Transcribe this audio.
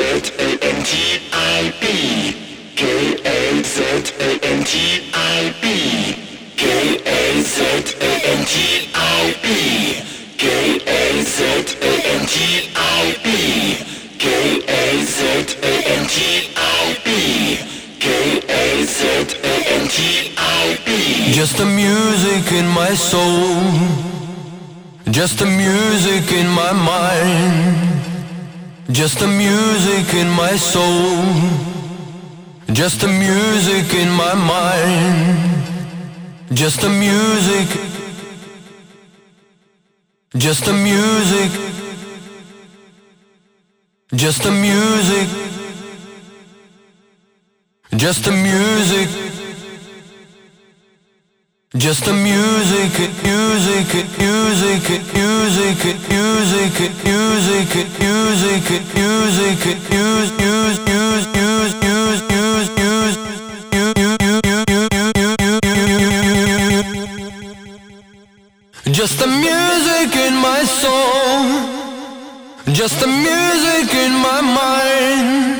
K-A-Z-A-N-T-I-B K-A-Z-A-N-T-I-B K-A-Z-A-N-T-I-B K-A-Z-A-N-T-I-B K-A-Z-A-N-T-I-B K-A-Z-A-N-T-I-B Just the music in my soul. Just the music in my mind Just the music in my soul. Just the music in my mind. Just the music. Just the music. Just the music. Just the music. Just the music, music, music, music, just the music in my mind